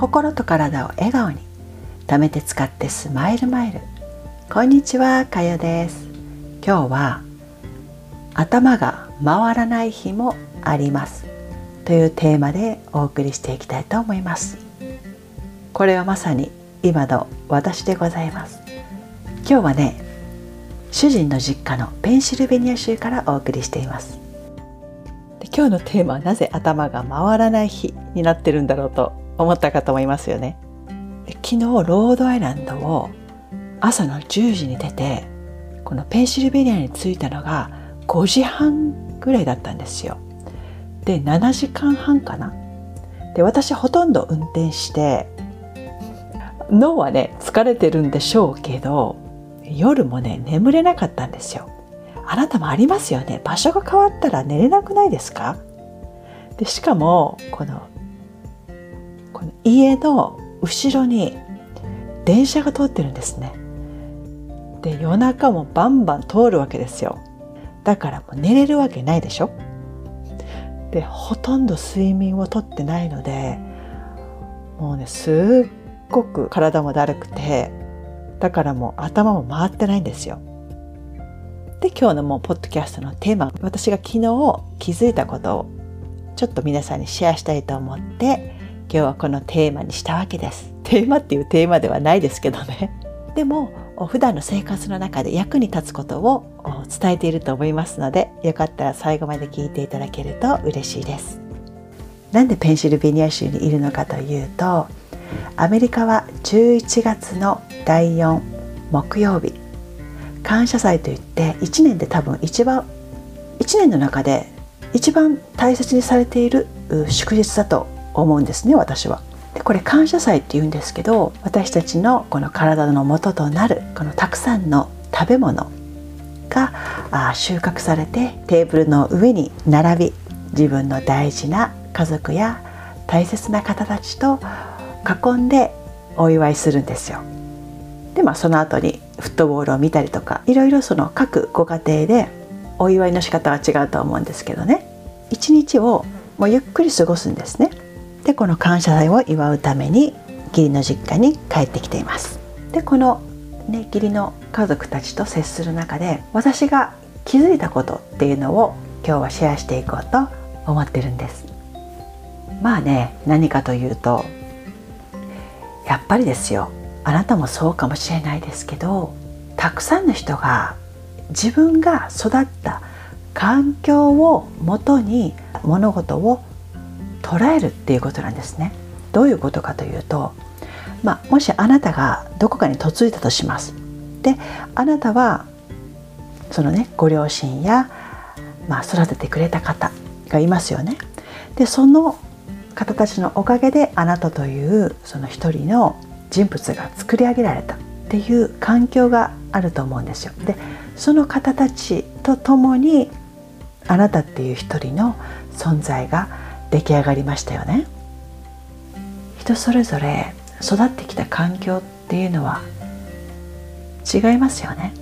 心と体を笑顔に。貯めて使ってスマイルマイル。こんにちはかよです。今日は頭が回らない日もあります。というテーマでお送りしていきたいと思います。これはまさに今の私でございます。今日はね主人の実家のペンシルベニア州からお送りしています。で今日のテーマはなぜ頭が回らない日になってるんだろうと思ったかと思いますよね。昨日ロードアイランドを朝の10時に出てこのペンシルベニアに着いたのが5時半ぐらいだったんですよ。で7時間半かな。で私ほとんど運転して脳はね疲れてるんでしょうけど夜もね眠れなかったんですよ。あなたもありますよね。場所が変わったら寝れなくないですか？でしかもこの家の後ろに電車が通ってるんですね。で夜中もバンバン通るわけですよ。だからもう寝れるわけないでしょ。でほとんど睡眠をとってないのでもうねすっごく体もだるくてだからもう頭も回ってないんですよ。で今日のもうポッドキャストのテーマ私が昨日気づいたことをちょっと皆さんにシェアしたいと思って今日はこのテーマにしたわけです。テーマっていうテーマではないですけどね。でも普段の生活の中で役に立つことを伝えていると思いますのでよかったら最後まで聞いていただけると嬉しいです。なんでペンシルベニア州にいるのかというとアメリカは11月の第4木曜日。感謝祭といって1年で多分一番1年の中で一番大切にされている祝日だと思うんですね私は。でこれ感謝祭って言うんですけど私たちのこの体の元となるこのたくさんの食べ物が収穫されてテーブルの上に並び自分の大事な家族や大切な方たちと囲んでお祝いするんですよ。でまあその後にフットボールを見たりとかいろいろその各ご家庭でお祝いの仕方は違うと思うんですけどね一日をもうゆっくり過ごすんですね。でこの感謝祭を祝うために義理の実家に帰ってきています。でこのね義理の家族たちと接する中で私が気づいたことっていうのを今日はシェアしていこうと思ってるんです。まあね何かというとやっぱりですよあなたもそうかもしれないですけどたくさんの人が自分が育った環境をもとに物事を捉えるっていうことなんですね。どういうことかというと、まあ、もしあなたがどこかに嫁いだとします。であなたはそのねご両親や、まあ、育ててくれた方がいますよね。でその方たちのおかげであなたというその一人の人物が作り上げられたっていう環境があると思うんですよ。でその方たちと共にあなたっていう一人の存在が出来上がりましたよね。人それぞれ育ってきた環境っていうのは違いますよね。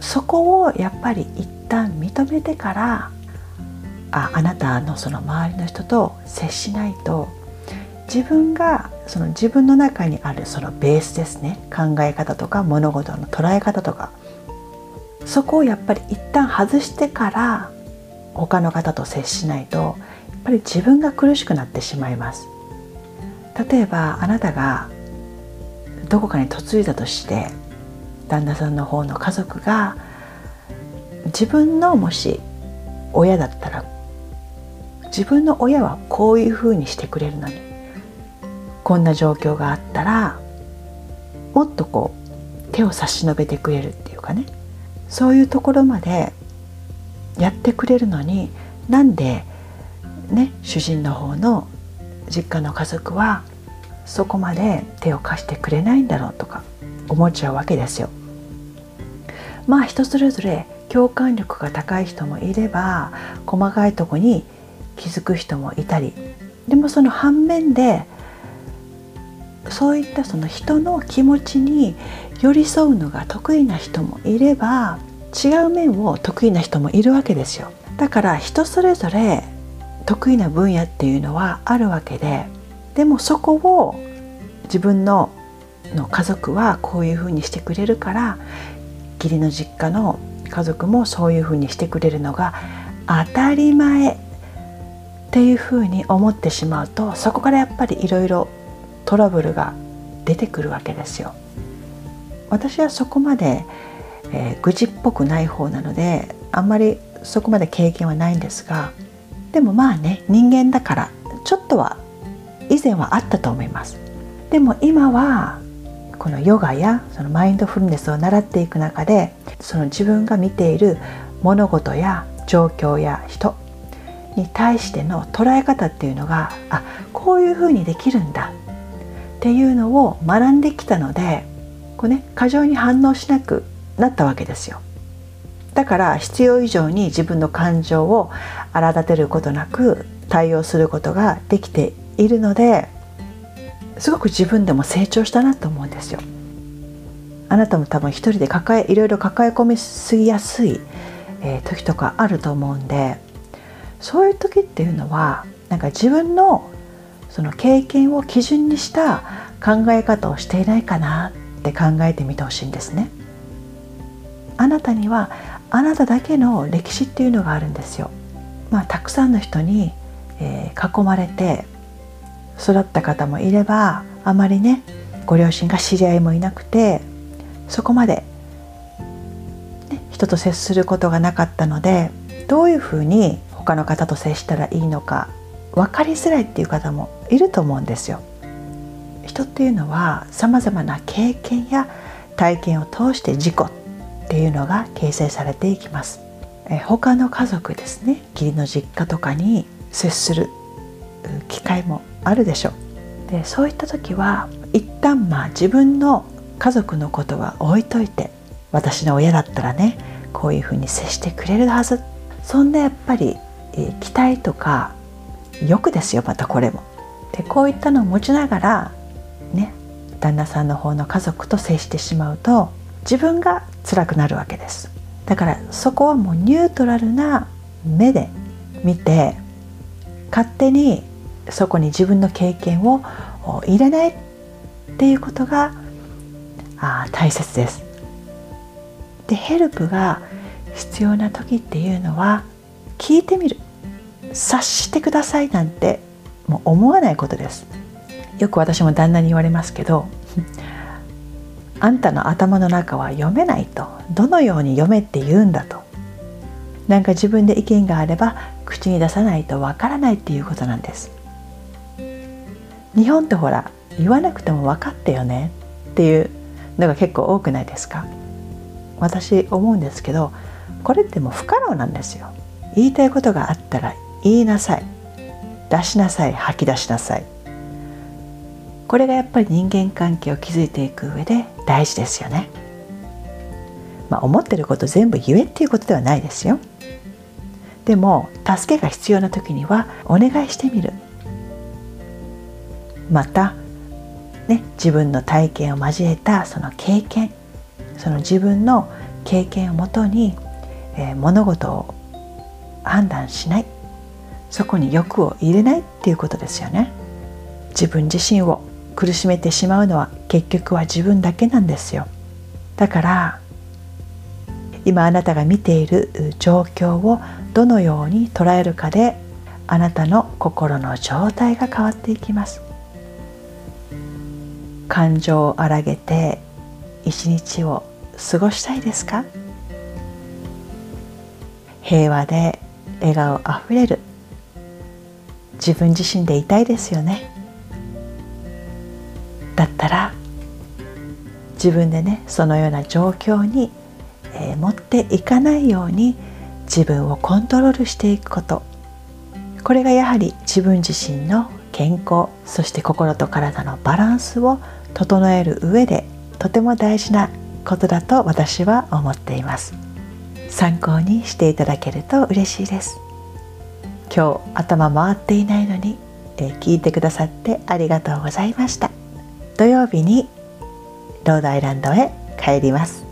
そこをやっぱり一旦認めてからああなたのその周りの人と接しないと自分がその自分の中にあるそのベースですね考え方とか物事の捉え方とかそこをやっぱり一旦外してから他の方と接しないとぱり自分が苦しくなってしまいます。例えばあなたがどこかに嫁いだとして旦那さんの方の家族が自分のもし親だったら自分の親はこういうふうにしてくれるのにこんな状況があったらもっとこう手を差し伸べてくれるっていうかね。そういうところまでやってくれるのになんでね主人の方の実家の家族はそこまで手を貸してくれないんだろうとか思っちゃうわけですよ。まあ人それぞれ共感力が高い人もいれば細かいとこに気づく人もいたりでもその反面でそういったその人の気持ちに寄り添うのが得意な人もいれば違う面を得意な人もいるわけですよだから人それぞれ得意な分野っていうのはあるわけででもそこを自分のの家族はこういうふうにしてくれるから義理の実家の家族もそういうふうにしてくれるのが当たり前っていうふうに思ってしまうとそこからやっぱりいろいろトラブルが出てくるわけですよ。私はそこまで、えー、愚痴っぽくない方なのであんまりそこまで経験はないんですがでもまあね人間だからちょっとは以前はあったと思いますでも今はこのヨガやそのマインドフルネスを習っていく中でその自分が見ている物事や状況や人に対しての捉え方っていうのがあこういうふうにできるんだっていうのを学んできたのでこう、ね、過剰に反応しなくなったわけですよ。だから必要以上に自分の感情を荒立てることなく対応することができているのですごく自分でも成長したなと思うんですよ。あなたも多分一人で抱えいろいろ抱え込みすぎやすい、え、時とかあると思うんでそういう時っていうのはなんか自分のその経験を基準にした考え方をしていないかなって考えてみてほしいんですね。あなたにはあなただけの歴史っていうのがあるんですよ。まあ、たくさんの人に、えー、囲まれて育った方もいればあまりねご両親が知り合いもいなくてそこまで、ね、人と接することがなかったのでどういうふうに他の方と接したらいいのか分かりづらいっていう方もいると思うんですよ。人っていうのはさまざまな経験や体験を通して自己っていうのが形成されていきます。え他の家族ですね義理の実家とかに接する機会もあるでしょう。でそういった時は一旦まあ自分の家族のことは置いといて私の親だったらねこういうふうに接してくれるはずそんなやっぱり、え期待とか欲ですよまたこれも。でこういったのを持ちながらね旦那さんの方の家族と接してしまうと自分が辛くなるわけです。だからそこはもうニュートラルな目で見て勝手にそこに自分の経験を入れないっていうことがあ大切です。でヘルプが必要な時っていうのは聞いてみる。察してくださいなんてもう思わないことです。よく私も旦那に言われますけどあんたの頭の中は読めないと。どのように読めって言うんだと。なんか自分で意見があれば口に出さないとわからないっていうことなんです。日本ってほら言わなくても分かったよね。っていうのが結構多くないですか。私思うんですけどこれってもう不可能なんですよ。言いたいことがあったら言いなさい。出しなさい。吐き出しなさい。これがやっぱり人間関係を築いていく上で大事ですよね。まあ思ってること全部言えっていうことではないですよ。でも助けが必要な時にはお願いしてみる。またね、自分の体験を交えたその経験その自分の経験をもとに、えー、物事を判断しない。そこに欲を入れないっていうことですよね。自分自身を苦しめてしまうのは結局は自分だけなんですよ。だから今あなたが見ている状況をどのように捉えるかであなたの心の状態が変わっていきます。感情を荒げて一日を過ごしたいですか？平和で笑顔あふれる。自分自身でいたいですよね。ったら自分でねそのような状況に、えー、持っていかないように自分をコントロールしていくこと。これがやはり自分自身の健康そして心と体のバランスを整える上でとても大事なことだと私は思っています。参考にしていただけると嬉しいです。今日頭回っていないのに、え聞いてくださってありがとうございました。土曜日にロードアイランドへ帰ります。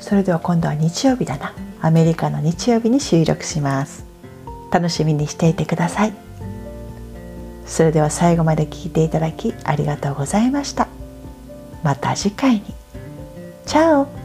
それでは今度は日曜日だな。アメリカの日曜日に収録します。楽しみにしていてください。それでは最後まで聞いていただきありがとうございました。また次回に。チャオ。